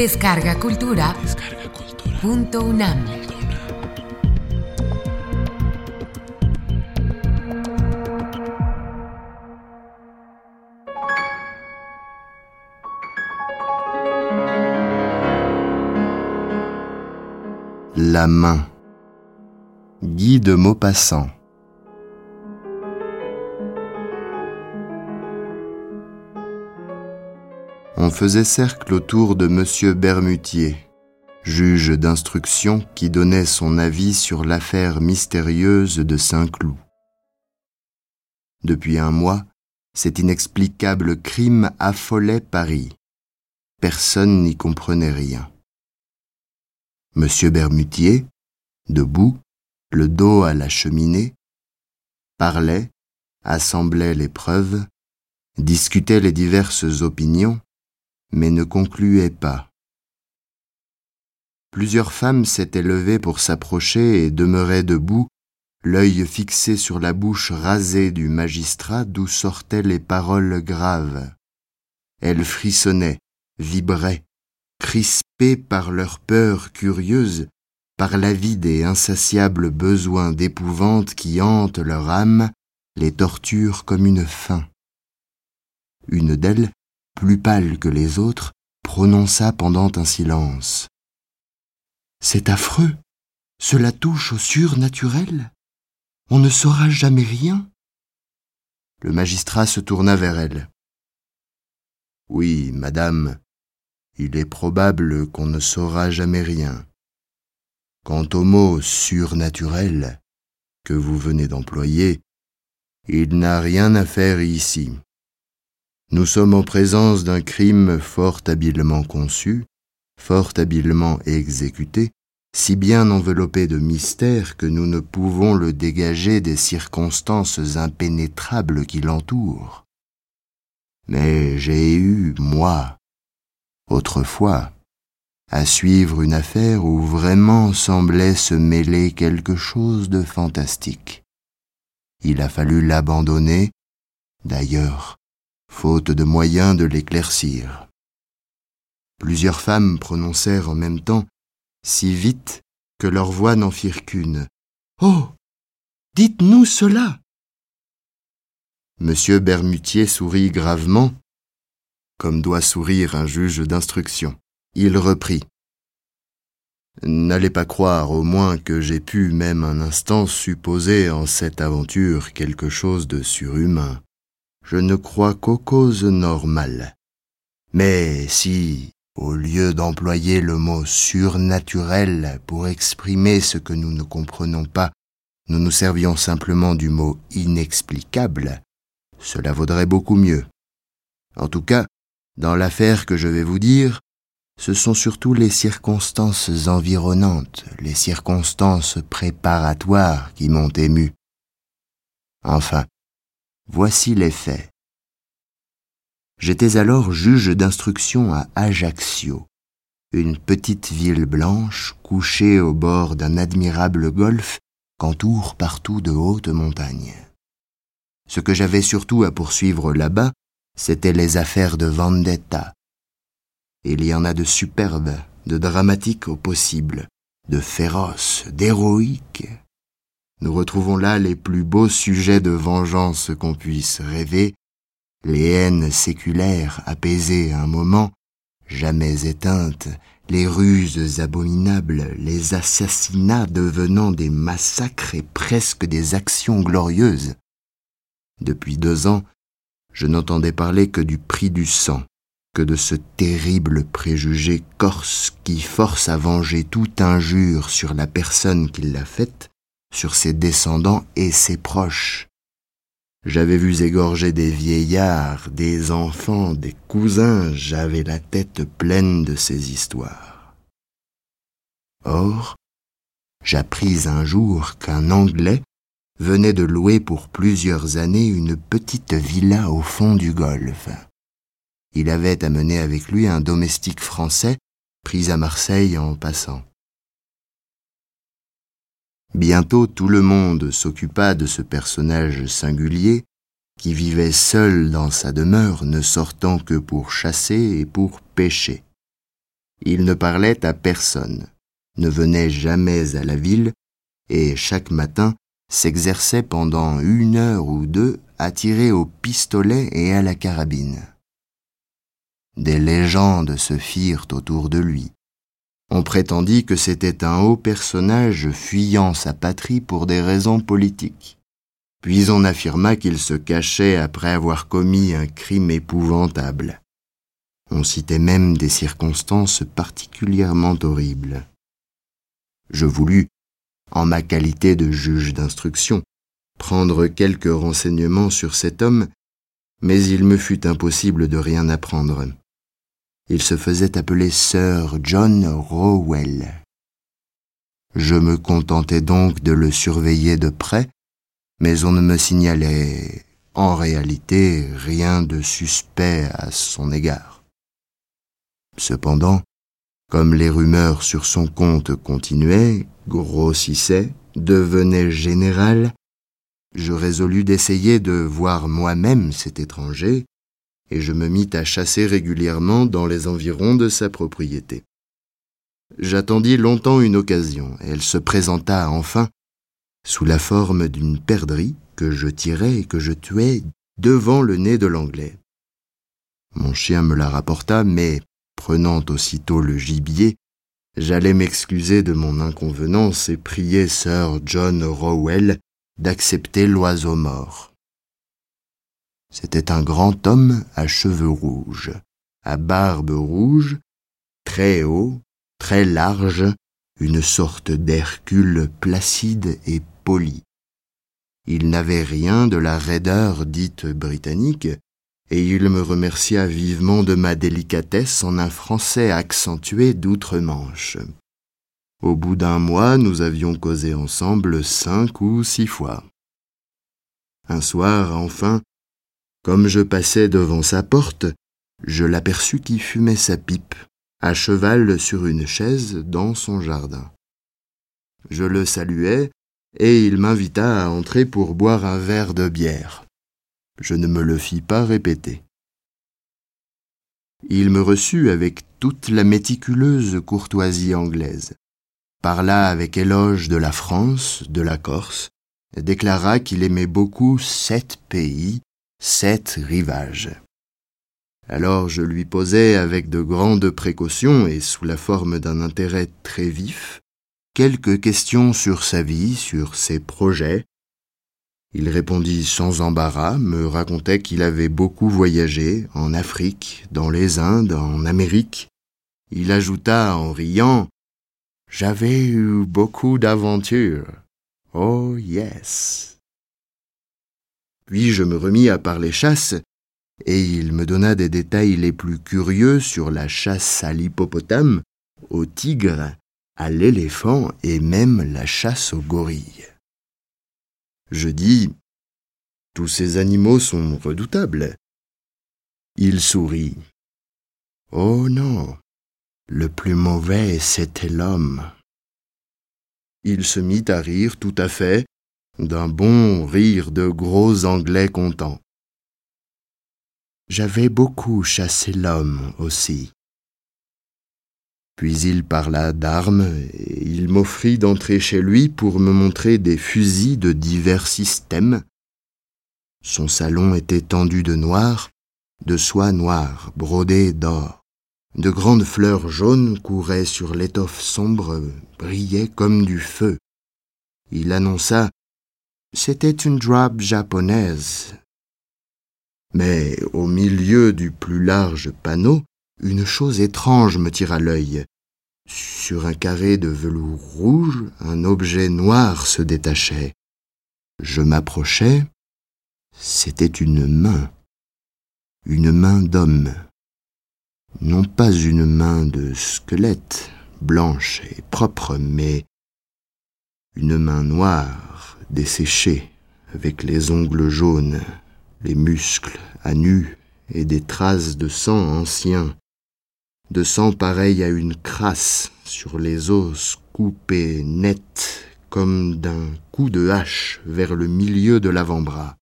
Descarga Cultura. Punto UNAM. La main. Guy de Maupassant. On faisait cercle autour de Monsieur Bermutier, juge d'instruction qui donnait son avis sur l'affaire mystérieuse de Saint-Cloud. Depuis un mois, cet inexplicable crime affolait Paris. Personne n'y comprenait rien. Monsieur Bermutier, debout, le dos à la cheminée, parlait, assemblait les preuves, discutait les diverses opinions, mais ne concluait pas. Plusieurs femmes s'étaient levées pour s'approcher et demeuraient debout, l'œil fixé sur la bouche rasée du magistrat d'où sortaient les paroles graves. Elles frissonnaient, vibraient, crispées par leur peur curieuse, par l'avide et insatiable besoin d'épouvante qui hante leur âme, les torture comme une faim. Une d'elles, plus pâle que les autres, prononça pendant un silence. C'est affreux. Cela touche au surnaturel. On ne saura jamais rien. Le magistrat se tourna vers elle. Oui, madame, il est probable qu'on ne saura jamais rien. Quant au mot surnaturel que vous venez d'employer, il n'a rien à faire ici. Nous sommes en présence d'un crime fort habilement conçu, fort habilement exécuté, si bien enveloppé de mystère que nous ne pouvons le dégager des circonstances impénétrables qui l'entourent. Mais j'ai eu, moi, autrefois, à suivre une affaire où vraiment semblait se mêler quelque chose de fantastique. Il a fallu l'abandonner, d'ailleurs, faute de moyens de l'éclaircir. Plusieurs femmes prononcèrent en même temps, si vite que leurs voix n'en firent qu'une. Oh. Dites-nous cela. Monsieur Bermutier sourit gravement, comme doit sourire un juge d'instruction il reprit. N'allez pas croire au moins que j'ai pu même un instant supposer en cette aventure quelque chose de surhumain. Je ne crois qu'aux causes normales. Mais si, au lieu d'employer le mot surnaturel pour exprimer ce que nous ne comprenons pas, nous nous servions simplement du mot inexplicable, cela vaudrait beaucoup mieux. En tout cas, dans l'affaire que je vais vous dire, ce sont surtout les circonstances environnantes, les circonstances préparatoires qui m'ont ému. Enfin, voici les faits. J'étais alors juge d'instruction à Ajaccio, une petite ville blanche couchée au bord d'un admirable golfe qu'entourent partout de hautes montagnes. Ce que j'avais surtout à poursuivre là-bas, c'étaient les affaires de vendetta, il y en a de superbes, de dramatiques au possible, de féroces, d'héroïques. Nous retrouvons là les plus beaux sujets de vengeance qu'on puisse rêver, les haines séculaires apaisées un moment, jamais éteintes, les ruses abominables, les assassinats devenant des massacres et presque des actions glorieuses. Depuis deux ans, je n'entendais parler que du prix du sang, que de ce terrible préjugé corse qui force à venger toute injure sur la personne qui l'a faite, sur ses descendants et ses proches. J'avais vu égorger des vieillards, des enfants, des cousins, j'avais la tête pleine de ces histoires. Or, j'appris un jour qu'un Anglais venait de louer pour plusieurs années une petite villa au fond du golfe il avait amené avec lui un domestique français pris à Marseille en passant. Bientôt tout le monde s'occupa de ce personnage singulier qui vivait seul dans sa demeure, ne sortant que pour chasser et pour pêcher. Il ne parlait à personne, ne venait jamais à la ville, et chaque matin s'exerçait pendant une heure ou deux à tirer au pistolet et à la carabine. Des légendes se firent autour de lui. On prétendit que c'était un haut personnage fuyant sa patrie pour des raisons politiques. Puis on affirma qu'il se cachait après avoir commis un crime épouvantable. On citait même des circonstances particulièrement horribles. Je voulus, en ma qualité de juge d'instruction, prendre quelques renseignements sur cet homme, mais il me fut impossible de rien apprendre. Il se faisait appeler Sir John Rowell. Je me contentais donc de le surveiller de près mais on ne me signalait en réalité rien de suspect à son égard. Cependant, comme les rumeurs sur son compte continuaient, grossissaient, devenaient générales, je résolus d'essayer de voir moi-même cet étranger, et je me mis à chasser régulièrement dans les environs de sa propriété. J'attendis longtemps une occasion, elle se présenta enfin sous la forme d'une perdrix que je tirai et que je tuai devant le nez de l'anglais. Mon chien me la rapporta, mais, prenant aussitôt le gibier, j'allais m'excuser de mon inconvenance et prier Sir John Rowell d'accepter l'oiseau mort. C'était un grand homme à cheveux rouges, à barbe rouge, très haut, très large, une sorte d'Hercule placide et poli. Il n'avait rien de la raideur dite britannique, et il me remercia vivement de ma délicatesse en un français accentué d'outre-Manche. Au bout d'un mois, nous avions causé ensemble cinq ou six fois. Un soir, enfin, comme je passais devant sa porte, je l'aperçus qui fumait sa pipe à cheval sur une chaise dans son jardin. Je le saluai, et il m'invita à entrer pour boire un verre de bière. Je ne me le fis pas répéter. Il me reçut avec toute la méticuleuse courtoisie anglaise, parla avec éloge de la France, de la Corse, déclara qu'il aimait beaucoup sept pays, sept rivages. Alors je lui posai avec de grandes précautions et sous la forme d'un intérêt très vif quelques questions sur sa vie, sur ses projets. Il répondit sans embarras, me racontait qu'il avait beaucoup voyagé en Afrique, dans les Indes, en Amérique. Il ajouta en riant J'avais eu beaucoup d'aventures. Oh yes. Puis je me remis à parler chasse et il me donna des détails les plus curieux sur la chasse à l'hippopotame, au tigre, à l'éléphant et même la chasse au gorille. Je dis Tous ces animaux sont redoutables. Il sourit. Oh non, le plus mauvais, c'était l'homme. Il se mit à rire tout à fait, d'un bon rire de gros Anglais contents. J'avais beaucoup chassé l'homme aussi. Puis il parla d'armes, et il m'offrit d'entrer chez lui pour me montrer des fusils de divers systèmes. Son salon était tendu de noir, de soie noire brodée d'or. De grandes fleurs jaunes couraient sur l'étoffe sombre, brillaient comme du feu. Il annonça C'était une drap japonaise, mais au milieu du plus large panneau, une chose étrange me tira l'œil. Sur un carré de velours rouge, un objet noir se détachait. Je m'approchai. C'était une main. Une main d'homme. Non pas une main de squelette, blanche et propre, mais une main noire, desséchée, avec les ongles jaunes les muscles à nu et des traces de sang anciens, de sang pareil à une crasse sur les os coupés nets comme d'un coup de hache vers le milieu de l'avant-bras.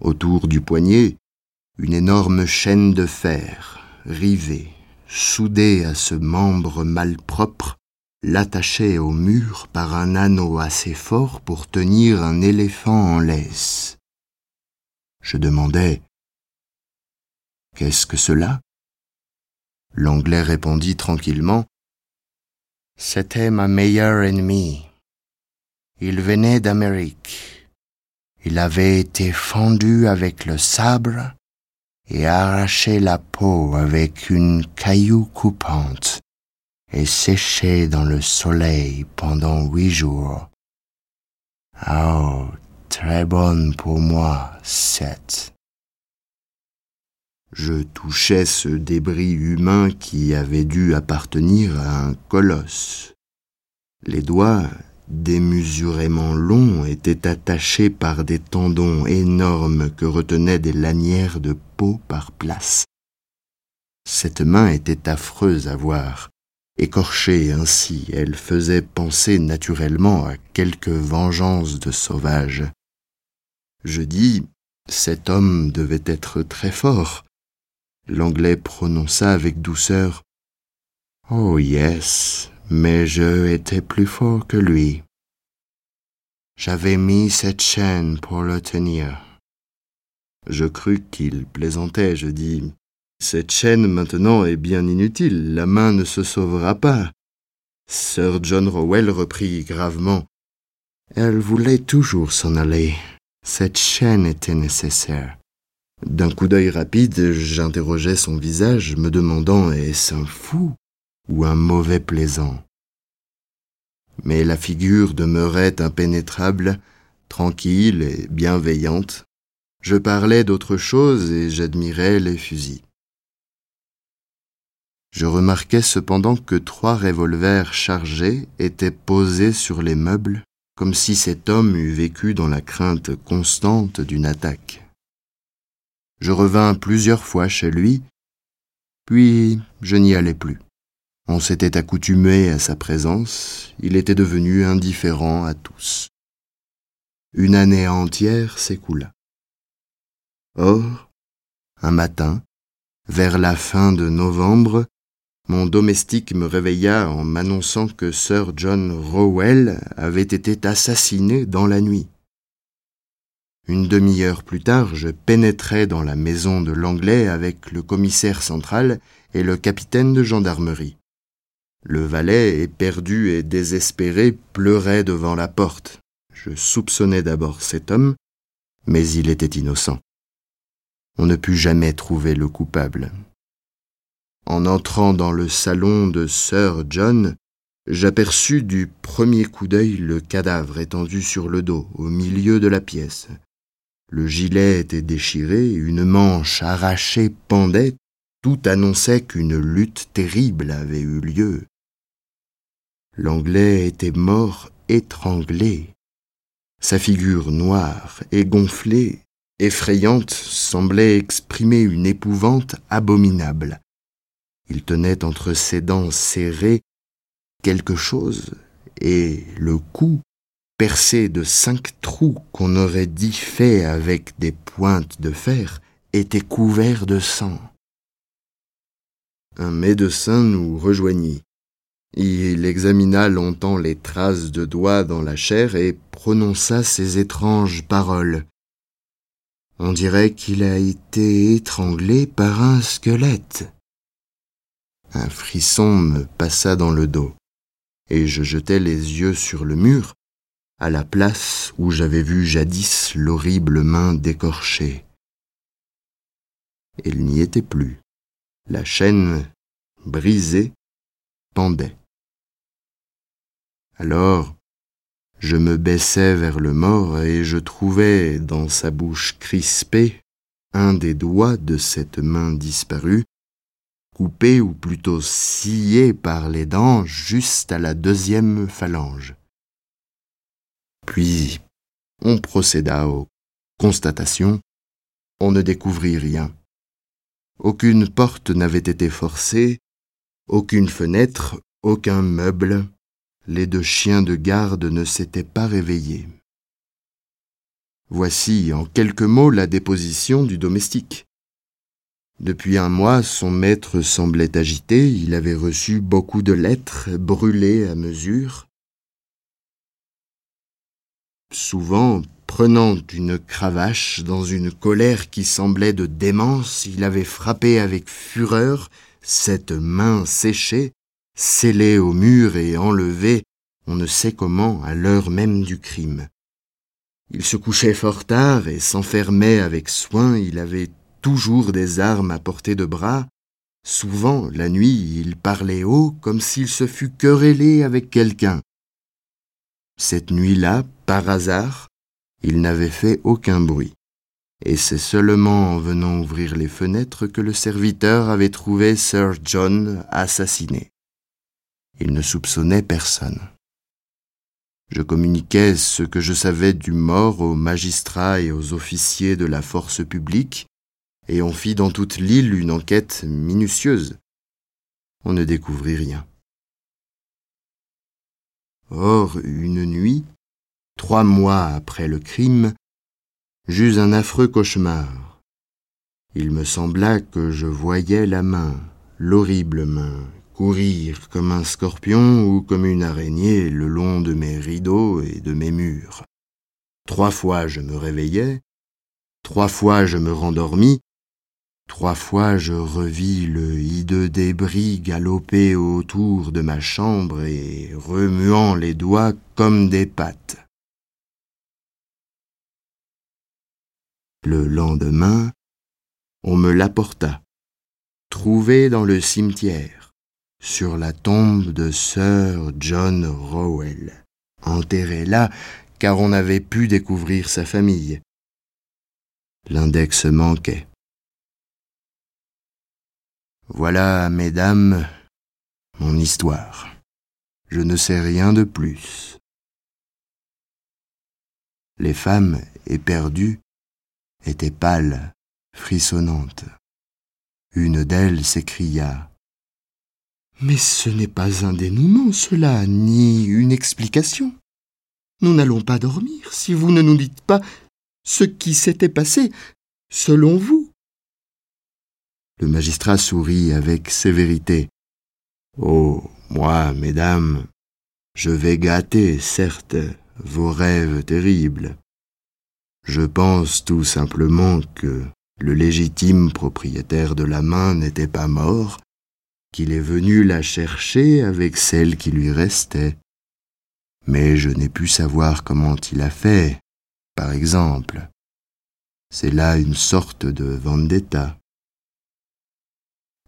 Autour du poignet, une énorme chaîne de fer, rivée, soudé à ce membre malpropre, l'attachait au mur par un anneau assez fort pour tenir un éléphant en laisse. Je demandai Qu'est-ce que cela? L'anglais répondit tranquillement C'était ma meilleure ennemie. Il venait d'Amérique. Il avait été fendu avec le sabre et arraché la peau avec une caillou coupante et séché dans le soleil pendant huit jours. Oh, très bonne pour moi, cette. Je touchais ce débris humain qui avait dû appartenir à un colosse. Les doigts, démesurément longs, étaient attachés par des tendons énormes que retenaient des lanières de peau par place. Cette main était affreuse à voir. Écorchée ainsi, elle faisait penser naturellement à quelque vengeance de sauvage. Je dis, cet homme devait être très fort. L'anglais prononça avec douceur Oh yes, mais je étais plus fort que lui. J'avais mis cette chaîne pour le tenir. Je crus qu'il plaisantait, je dis Cette chaîne maintenant est bien inutile, la main ne se sauvera pas. Sir John Rowell reprit gravement Elle voulait toujours s'en aller. Cette chaîne était nécessaire. D'un coup d'œil rapide, j'interrogeai son visage, me demandant est-ce un fou ou un mauvais plaisant? Mais la figure demeurait impénétrable, tranquille et bienveillante. Je parlais d'autre chose et j'admirais les fusils. Je remarquai cependant que trois revolvers chargés étaient posés sur les meubles, comme si cet homme eût vécu dans la crainte constante d'une attaque. Je revins plusieurs fois chez lui, puis je n'y allais plus. On s'était accoutumé à sa présence, il était devenu indifférent à tous. Une année entière s'écoula. Or, un matin, vers la fin de novembre, mon domestique me réveilla en m'annonçant que Sir John Rowell avait été assassiné dans la nuit. Une demi-heure plus tard, je pénétrai dans la maison de l'Anglais avec le commissaire central et le capitaine de gendarmerie. Le valet, éperdu et désespéré, pleurait devant la porte. Je soupçonnais d'abord cet homme, mais il était innocent. On ne put jamais trouver le coupable. En entrant dans le salon de Sir John, j'aperçus du premier coup d'œil le cadavre étendu sur le dos, au milieu de la pièce. Le gilet était déchiré, une manche arrachée pendait, tout annonçait qu'une lutte terrible avait eu lieu. L'Anglais était mort étranglé. Sa figure noire et gonflée, effrayante, semblait exprimer une épouvante abominable. Il tenait entre ses dents serrées quelque chose, et le cou percé de cinq trous qu'on aurait dit faits avec des pointes de fer, était couvert de sang. Un médecin nous rejoignit. Il examina longtemps les traces de doigts dans la chair et prononça ces étranges paroles. On dirait qu'il a été étranglé par un squelette. Un frisson me passa dans le dos, et je jetai les yeux sur le mur à la place où j'avais vu jadis l'horrible main décorchée. Elle n'y était plus. La chaîne, brisée, pendait. Alors, je me baissai vers le mort et je trouvai dans sa bouche crispée un des doigts de cette main disparue, coupé ou plutôt scié par les dents juste à la deuxième phalange. Puis on procéda aux constatations. On ne découvrit rien. Aucune porte n'avait été forcée, aucune fenêtre, aucun meuble. Les deux chiens de garde ne s'étaient pas réveillés. Voici en quelques mots la déposition du domestique. Depuis un mois, son maître semblait agité, il avait reçu beaucoup de lettres brûlées à mesure. Souvent, prenant une cravache dans une colère qui semblait de démence, il avait frappé avec fureur cette main séchée, scellée au mur et enlevée, on ne sait comment, à l'heure même du crime. Il se couchait fort tard et s'enfermait avec soin, il avait toujours des armes à portée de bras. Souvent, la nuit, il parlait haut comme s'il se fût querellé avec quelqu'un. Cette nuit-là, par hasard, il n'avait fait aucun bruit. Et c'est seulement en venant ouvrir les fenêtres que le serviteur avait trouvé Sir John assassiné. Il ne soupçonnait personne. Je communiquais ce que je savais du mort aux magistrats et aux officiers de la force publique, et on fit dans toute l'île une enquête minutieuse. On ne découvrit rien. Or, une nuit, trois mois après le crime, j'eus un affreux cauchemar. Il me sembla que je voyais la main, l'horrible main, courir comme un scorpion ou comme une araignée le long de mes rideaux et de mes murs. Trois fois je me réveillai, trois fois je me rendormis, Trois fois je revis le hideux débris galoper autour de ma chambre et remuant les doigts comme des pattes. Le lendemain, on me l'apporta, trouvé dans le cimetière, sur la tombe de Sir John Rowell, enterré là car on avait pu découvrir sa famille. L'index manquait. Voilà, mesdames, mon histoire. Je ne sais rien de plus. Les femmes, éperdues, étaient pâles, frissonnantes. Une d'elles s'écria Mais ce n'est pas un dénouement, cela, ni une explication. Nous n'allons pas dormir si vous ne nous dites pas ce qui s'était passé, selon vous. Le magistrat sourit avec sévérité. Oh, moi, mesdames, je vais gâter, certes, vos rêves terribles. Je pense tout simplement que le légitime propriétaire de la main n'était pas mort, qu'il est venu la chercher avec celle qui lui restait. Mais je n'ai pu savoir comment il a fait, par exemple. C'est là une sorte de vendetta.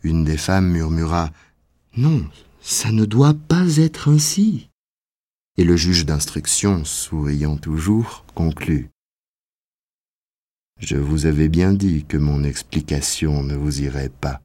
Une des femmes murmura Non, ça ne doit pas être ainsi. Et le juge d'instruction, souriant toujours, conclut Je vous avais bien dit que mon explication ne vous irait pas.